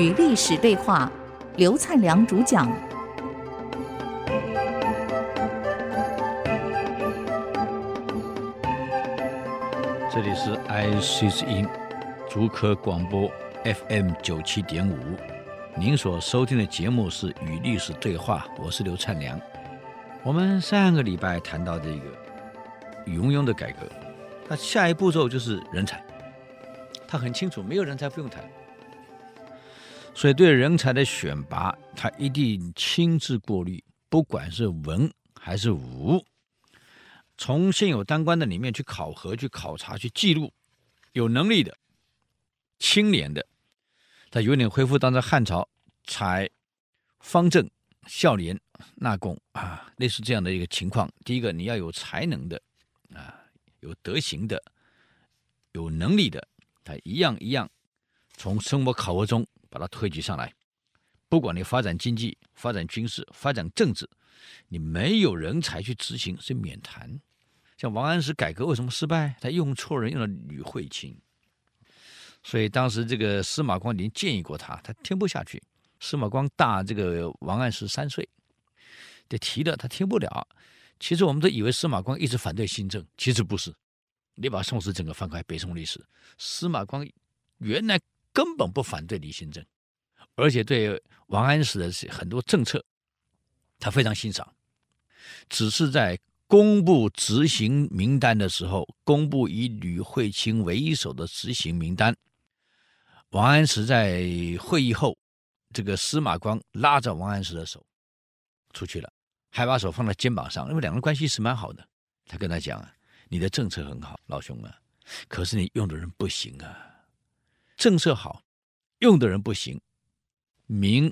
与历史对话，刘灿良主讲。这里是 IC 之音竹科广播 FM 九七点五，您所收听的节目是《与历史对话》，我是刘灿良。我们上个礼拜谈到这个禹文邕的改革，那下一步骤就是人才。他很清楚，没有人才不用谈，所以对人才的选拔，他一定亲自过滤，不管是文还是武，从现有当官的里面去考核、去考察、去记录，有能力的、清廉的，他有点恢复当时汉朝采方正、孝廉、纳贡啊，类似这样的一个情况。第一个，你要有才能的啊，有德行的，有能力的。他一样一样从生活考核中把它推举上来，不管你发展经济、发展军事、发展政治，你没有人才去执行是免谈。像王安石改革为什么失败？他用错人，用了吕惠卿。所以当时这个司马光已经建议过他，他听不下去。司马光大这个王安石三岁，得提的他听不了。其实我们都以为司马光一直反对新政，其实不是。你把宋史整个翻开，北宋历史，司马光原来根本不反对李新政，而且对王安石的很多政策，他非常欣赏。只是在公布执行名单的时候，公布以吕惠卿为首的执行名单，王安石在会议后，这个司马光拉着王安石的手出去了，还把手放在肩膀上，因为两个人关系是蛮好的。他跟他讲啊。你的政策很好，老兄啊，可是你用的人不行啊。政策好，用的人不行，民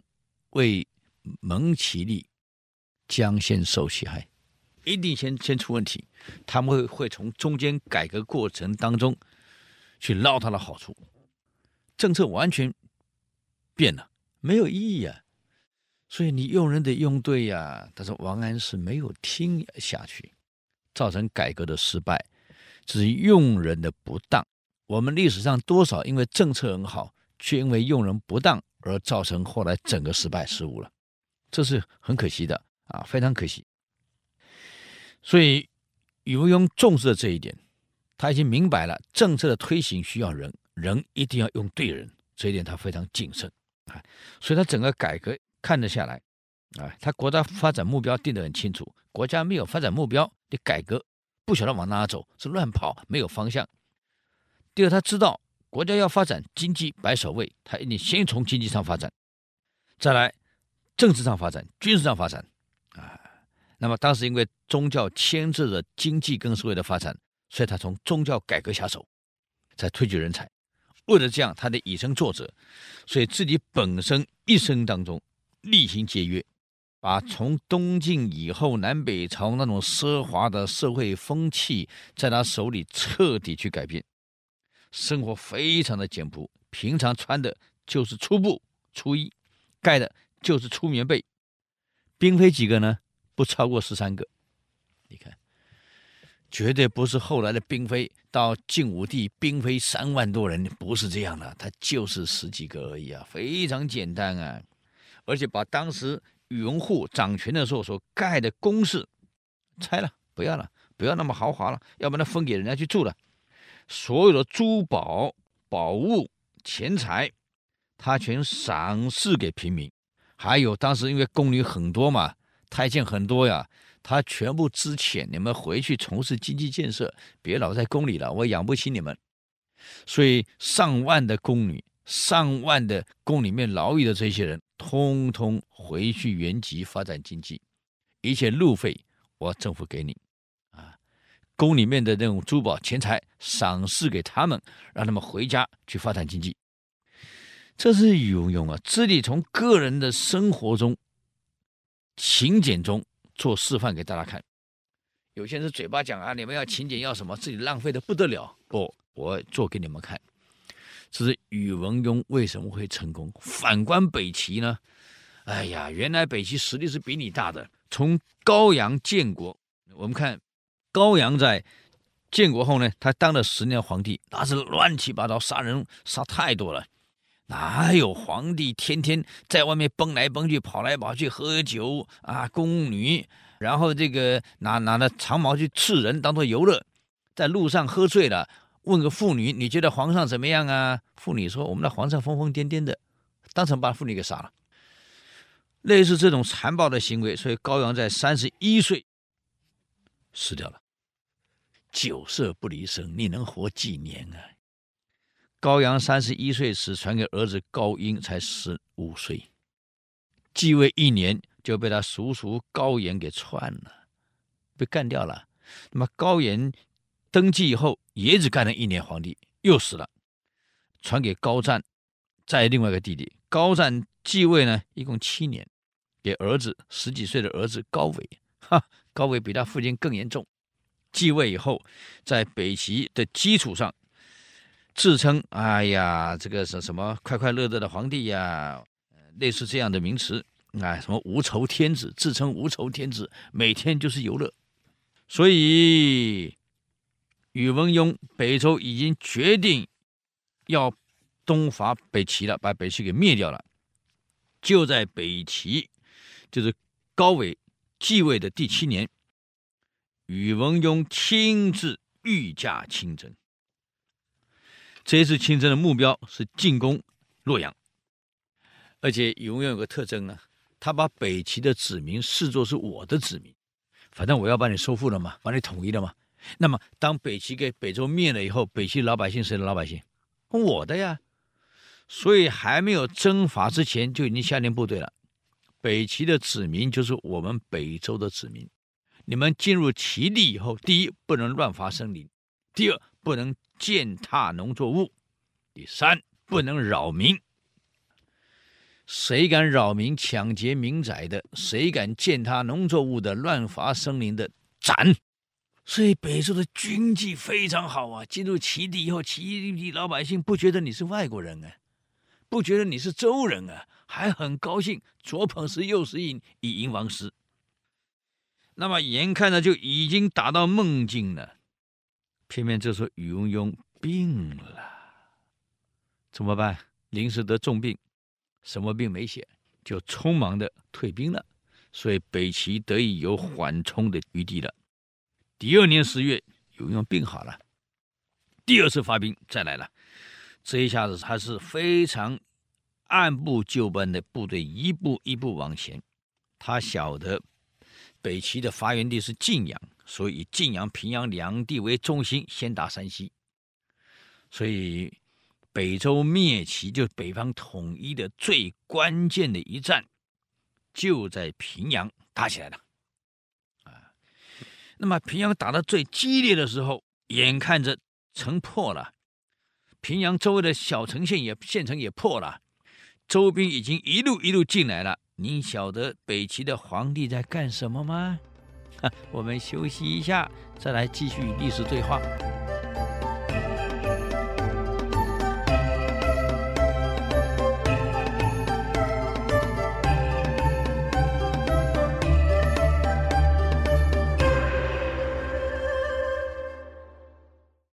为蒙其利，将先受其害，一定先先出问题。他们会会从中间改革过程当中去捞他的好处，政策完全变了，没有意义啊。所以你用人得用对呀。但是王安石没有听下去。造成改革的失败，只是用人的不当。我们历史上多少因为政策很好，却因为用人不当而造成后来整个失败失误了，这是很可惜的啊，非常可惜。所以禹文邕重视的这一点，他已经明白了政策的推行需要人，人一定要用对人，这一点他非常谨慎啊。所以他整个改革看得下来啊，他国家发展目标定得很清楚，国家没有发展目标。的改革不晓得往哪走，是乱跑，没有方向。第二，他知道国家要发展经济摆首位，他一定先从经济上发展，再来政治上发展，军事上发展啊。那么当时因为宗教牵制着经济跟社会的发展，所以他从宗教改革下手，才推举人才。为了这样，他得以身作则，所以自己本身一生当中厉行节约。把从东晋以后南北朝那种奢华的社会风气，在他手里彻底去改变，生活非常的简朴，平常穿的就是粗布粗衣，盖的就是粗棉被，嫔妃几个呢？不超过十三个。你看，绝对不是后来的嫔妃，到晋武帝嫔妃三万多人，不是这样的，他就是十几个而已啊，非常简单啊，而且把当时。宇文护掌权的时候所盖的宫室拆了，不要了，不要那么豪华了，要不然分给人家去住了。所有的珠宝、宝物、钱财，他全赏赐给平民。还有当时因为宫女很多嘛，太监很多呀，他全部支遣你们回去从事经济建设，别老在宫里了，我养不起你们。所以上万的宫女。上万的宫里面劳役的这些人，通通回去原籍发展经济，一切路费我政府给你，宫里面的那种珠宝钱财赏赐给他们，让他们回家去发展经济。这是禹文邕啊，自己从个人的生活中、勤俭中做示范给大家看。有些人嘴巴讲啊，你们要勤俭要什么，自己浪费的不得了。不，我做给你们看。这是宇文邕为什么会成功？反观北齐呢？哎呀，原来北齐实力是比你大的。从高阳建国，我们看高阳在建国后呢，他当了十年皇帝，那是乱七八糟，杀人杀太多了。哪有皇帝天天在外面蹦来蹦去、跑来跑去喝酒啊？宫女，然后这个拿拿着长矛去刺人，当做游乐，在路上喝醉了，问个妇女：“你觉得皇上怎么样啊？”妇女说：“我们的皇上疯疯癫癫的。”当场把妇女给杀了。类似这种残暴的行为，所以高阳在三十一岁死掉了。酒色不离身，你能活几年啊？高阳三十一岁时传给儿子高英，才十五岁，继位一年就被他叔叔高演给篡了，被干掉了。那么高演登基以后，也只干了一年皇帝，又死了，传给高湛，再另外一个弟弟高湛继位呢，一共七年，给儿子十几岁的儿子高纬，哈，高纬比他父亲更严重，继位以后，在北齐的基础上。自称哎呀，这个是什么快快乐乐的皇帝呀？类似这样的名词，哎，什么无愁天子，自称无愁天子，每天就是游乐。所以宇文邕北周已经决定要东伐北齐了，把北齐给灭掉了。就在北齐，就是高纬继位的第七年，宇文邕亲自御驾亲征。这一次亲征的目标是进攻洛阳，而且宇文邕有个特征呢，他把北齐的子民视作是我的子民，反正我要把你收复了嘛，把你统一了嘛。那么当北齐给北周灭了以后，北齐老百姓谁的老百姓？我的呀。所以还没有征伐之前就已经下令部队了，北齐的子民就是我们北周的子民。你们进入齐地以后，第一不能乱伐生灵，第二不能。践踏农作物，第三不能扰民。谁敢扰民、抢劫民宅的，谁敢践踏农作物的、乱伐生灵的，斩。所以北周的军纪非常好啊！进入齐地以后，齐地老百姓不觉得你是外国人啊，不觉得你是周人啊，还很高兴，左捧食，右食饮，以迎王师。那么眼看着就已经打到梦境了。偏偏这时候宇文邕病了，怎么办？临时得重病，什么病没写，就匆忙的退兵了。所以北齐得以有缓冲的余地了。第二年十月，宇文邕病好了，第二次发兵再来了。这一下子他是非常按部就班的部队，一步一步往前。他晓得北齐的发源地是晋阳。所以晋阳、平阳两地为中心，先打山西。所以北周灭齐，就北方统一的最关键的一战，就在平阳打起来了。啊，那么平阳打得最激烈的时候，眼看着城破了，平阳周围的小城县也县城也破了，周兵已经一路一路进来了。您晓得北齐的皇帝在干什么吗？我们休息一下，再来继续历史对话。